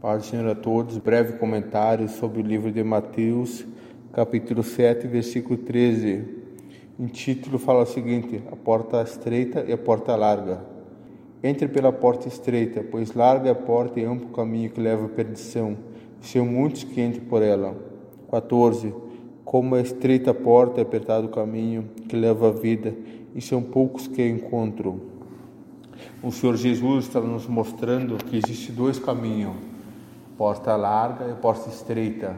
Paz do Senhor a todos. Breve comentário sobre o livro de Mateus, capítulo 7, versículo 13. Em título fala o seguinte: A porta estreita e a porta larga. Entre pela porta estreita, pois larga é a porta e amplo o caminho que leva à perdição, e são muitos que entram por ela. 14. Como é estreita a porta e apertado o caminho que leva à vida, e são poucos que a encontram. O Senhor Jesus está nos mostrando que existe dois caminhos porta larga e porta estreita.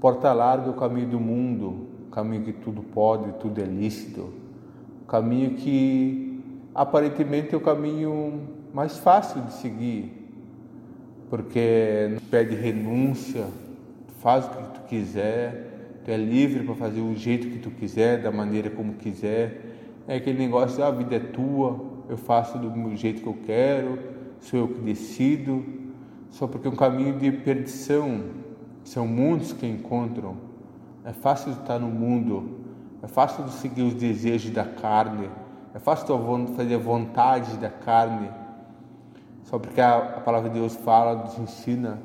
Porta larga é o caminho do mundo, o caminho que tudo pode, tudo é lícito, o caminho que aparentemente é o caminho mais fácil de seguir, porque pede renúncia, faz o que tu quiser, tu é livre para fazer o jeito que tu quiser, da maneira como quiser. É aquele negócio, ah, a vida é tua, eu faço do jeito que eu quero, sou eu que decido só porque um caminho de perdição. São mundos que encontram. É fácil estar no mundo, é fácil seguir os desejos da carne, é fácil fazer a vontade da carne. Só porque a, palavra de Deus fala, nos ensina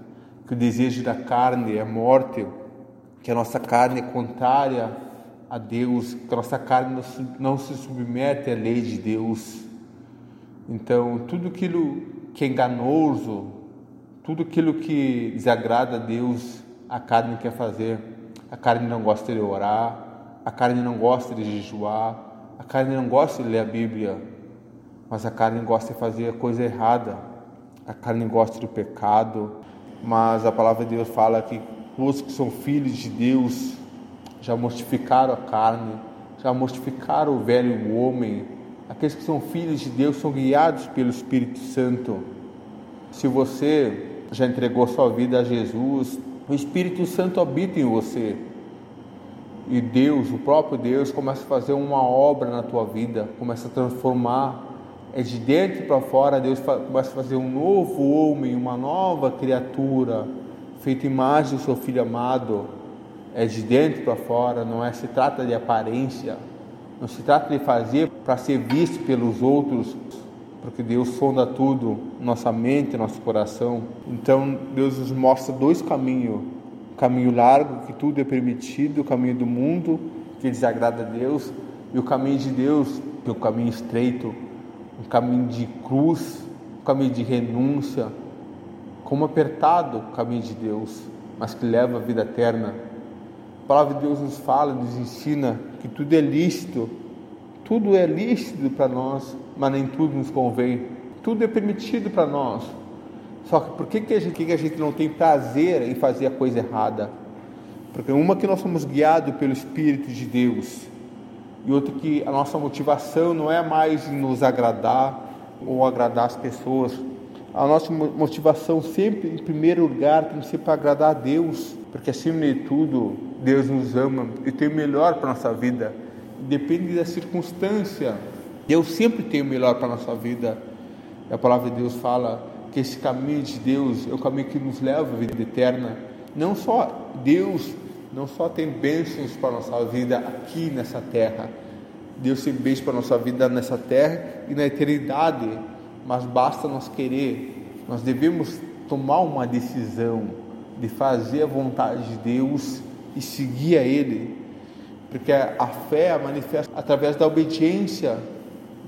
que o desejo da carne é morte, que a nossa carne é contrária a Deus, que a nossa carne não se submete à lei de Deus. Então, tudo aquilo que é enganoso, tudo aquilo que desagrada a Deus, a carne quer fazer. A carne não gosta de orar, a carne não gosta de jejuar, a carne não gosta de ler a Bíblia, mas a carne gosta de fazer a coisa errada. A carne gosta do pecado, mas a palavra de Deus fala que os que são filhos de Deus já mortificaram a carne, já mortificaram o velho homem. Aqueles que são filhos de Deus são guiados pelo Espírito Santo. Se você já entregou sua vida a Jesus, o Espírito Santo habita em você. E Deus, o próprio Deus, começa a fazer uma obra na tua vida, começa a transformar. É de dentro para fora, Deus começa a fazer um novo homem, uma nova criatura, feita imagem do seu filho amado. É de dentro para fora, não é se trata de aparência, não se trata de fazer para ser visto pelos outros, porque Deus sonda tudo, nossa mente, nosso coração. Então Deus nos mostra dois caminhos: o caminho largo, que tudo é permitido, o caminho do mundo, que desagrada a Deus, e o caminho de Deus, que é o caminho estreito, um caminho de cruz, um caminho de renúncia, como apertado o caminho de Deus, mas que leva à vida eterna. A palavra de Deus nos fala, nos ensina que tudo é lícito, tudo é lícito para nós, mas nem tudo nos convém. Tudo é permitido para nós. Só que por que, que, a gente, que a gente não tem prazer em fazer a coisa errada? Porque uma que nós somos guiados pelo Espírito de Deus e outra que a nossa motivação não é mais nos agradar ou agradar as pessoas. A nossa motivação sempre, em primeiro lugar, tem que ser para agradar a Deus, porque acima de tudo, Deus nos ama e tem o melhor para a nossa vida. Depende da circunstância, Deus sempre tem o melhor para a nossa vida. A palavra de Deus fala que esse caminho de Deus é o caminho que nos leva à vida eterna. Não só Deus, não só tem bênçãos para a nossa vida aqui nessa terra. Deus tem bênçãos para a nossa vida nessa terra e na eternidade. Mas basta nós querer. Nós devemos tomar uma decisão de fazer a vontade de Deus e seguir a Ele. Porque a fé manifesta através da obediência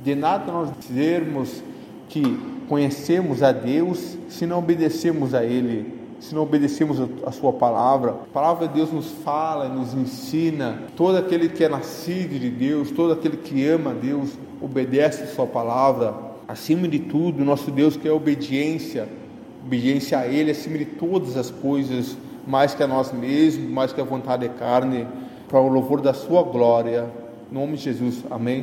de nada nós dizermos que conhecemos a Deus se não obedecemos a Ele, se não obedecemos a Sua palavra. A palavra de Deus nos fala, nos ensina. Todo aquele que é nascido de Deus, todo aquele que ama a Deus, obedece a Sua palavra. Acima de tudo, nosso Deus quer obediência, obediência a Ele acima de todas as coisas, mais que a nós mesmos, mais que a vontade de carne, para o louvor da Sua glória. Em nome de Jesus, amém.